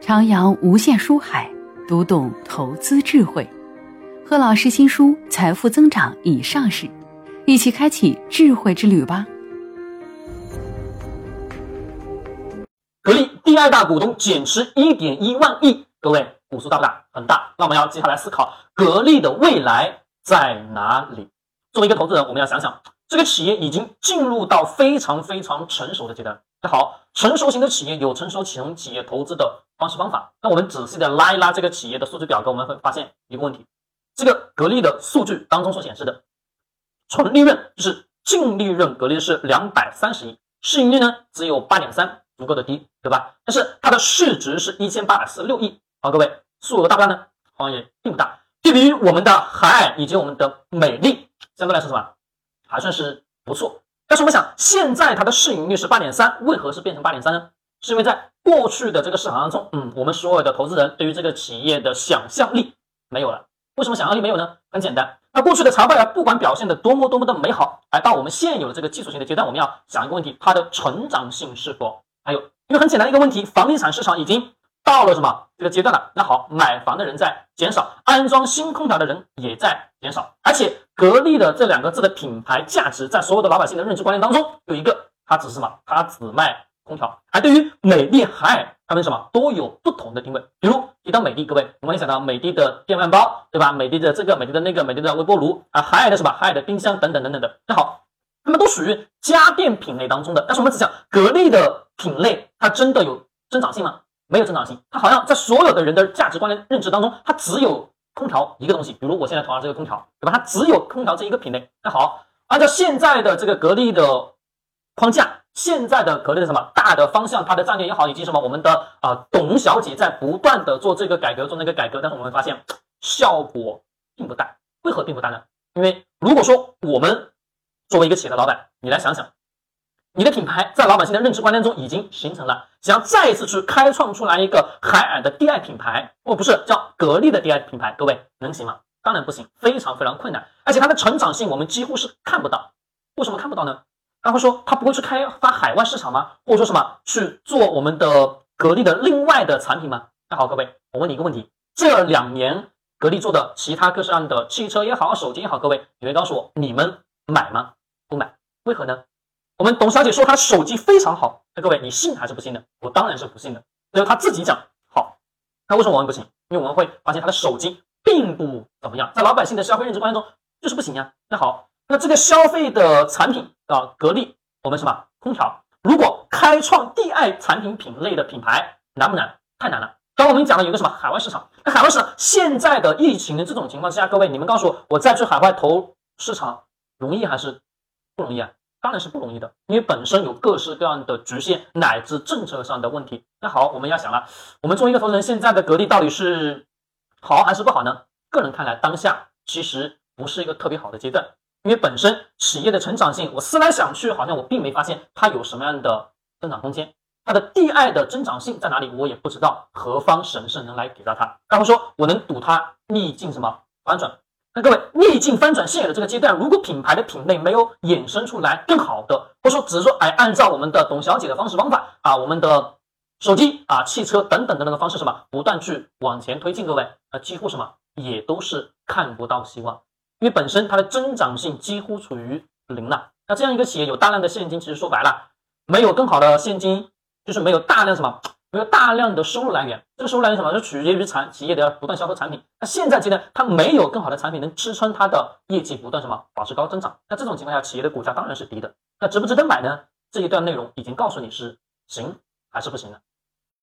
徜徉无限书海，读懂投资智慧。贺老师新书《财富增长》已上市，一起开启智慧之旅吧。格力第二大股东减持一点一万亿，各位股数大不大？很大。那我们要接下来思考格力的未来在哪里？作为一个投资人，我们要想想，这个企业已经进入到非常非常成熟的阶段。那好，成熟型的企业有成熟型企业投资的方式方法。那我们仔细的拉一拉这个企业的数据表格，我们会发现一个问题：这个格力的数据当中所显示的纯利润就是净利润，格力是两百三十亿，市盈率呢只有八点三，足够的低，对吧？但是它的市值是一千八百四十六亿。好，各位，数额大不大呢？好像也并不大。对比于我们的海尔以及我们的美的，相对来说什么还算是不错。但是我们想，现在它的市盈率是八点三，为何是变成八点三呢？是因为在过去的这个市场当中，嗯，我们所有的投资人对于这个企业的想象力没有了。为什么想象力没有呢？很简单，那过去的财报呀，不管表现的多么多么的美好，而到我们现有的这个技术性的阶段，我们要想一个问题：它的成长性是否还有？因为很简单的一个问题，房地产市场已经到了什么这个阶段了？那好，买房的人在减少，安装新空调的人也在减少，而且。格力的这两个字的品牌价值，在所有的老百姓的认知观念当中，有一个，它只是什么？它只卖空调。而对于美的、海尔，他们什么都有不同的定位。比如提到美的，各位，我们联想到美的的电饭煲，对吧？美的的这个，美的的那个，美的的微波炉啊，海尔的什么？海尔的冰箱等等等等的。那好，他们都属于家电品类当中的。但是我们只讲格力的品类，它真的有增长性吗？没有增长性。它好像在所有的人的价值观的认知当中，它只有。空调一个东西，比如我现在头上这个空调，对吧？它只有空调这一个品类。那好，按照现在的这个格力的框架，现在的格力的什么大的方向，它的战略也好，以及什么我们的啊董小姐在不断的做这个改革，做那个改革，但是我们发现效果并不大。为何并不大呢？因为如果说我们作为一个企业的老板，你来想想。你的品牌在老百姓的认知观念中已经形成了，想要再一次去开创出来一个海尔的第二品牌，哦，不是叫格力的第二品牌，各位能行吗？当然不行，非常非常困难，而且它的成长性我们几乎是看不到。为什么看不到呢？他会说他不会去开发海外市场吗？或者说什么去做我们的格力的另外的产品吗？那好，各位，我问你一个问题：这两年格力做的其他各式样的汽车也好，手机也好，各位，你会告诉我你们买吗？不买，为何呢？我们董小姐说她手机非常好，那各位你信还是不信呢？我当然是不信的。那她自己讲好，那为什么我们不信？因为我们会发现她的手机并不怎么样，在老百姓的消费认知观念中就是不行呀。那好，那这个消费的产品啊，格力，我们什么空调？如果开创第二产品品类的品牌难不难？太难了。刚刚我们讲了有个什么海外市场，那海外市场现在的疫情的这种情况之下，各位你们告诉我，我再去海外投市场容易还是不容易啊？当然是不容易的，因为本身有各式各样的局限乃至政策上的问题。那好，我们要想了，我们作为一个投资人，现在的格力到底是好还是不好呢？个人看来，当下其实不是一个特别好的阶段，因为本身企业的成长性，我思来想去，好像我并没发现它有什么样的增长空间。它的第二的增长性在哪里，我也不知道何方神圣能来给到它。然后说我能赌它逆境什么反转？那各位，逆境翻转现有的这个阶段，如果品牌的品类没有衍生出来更好的，或者说只是说，哎，按照我们的董小姐的方式方法啊，我们的手机啊、汽车等等的那个方式什么，不断去往前推进，各位，啊，几乎什么也都是看不到希望，因为本身它的增长性几乎处于零了。那这样一个企业有大量的现金，其实说白了，没有更好的现金，就是没有大量什么。没有大量的收入来源，这个收入来源什么？就取决于产企业的不断销售产品。那现在阶段，它没有更好的产品能支撑它的业绩不断什么保持高增长。那这种情况下，企业的股价当然是低的。那值不值得买呢？这一段内容已经告诉你是行还是不行了。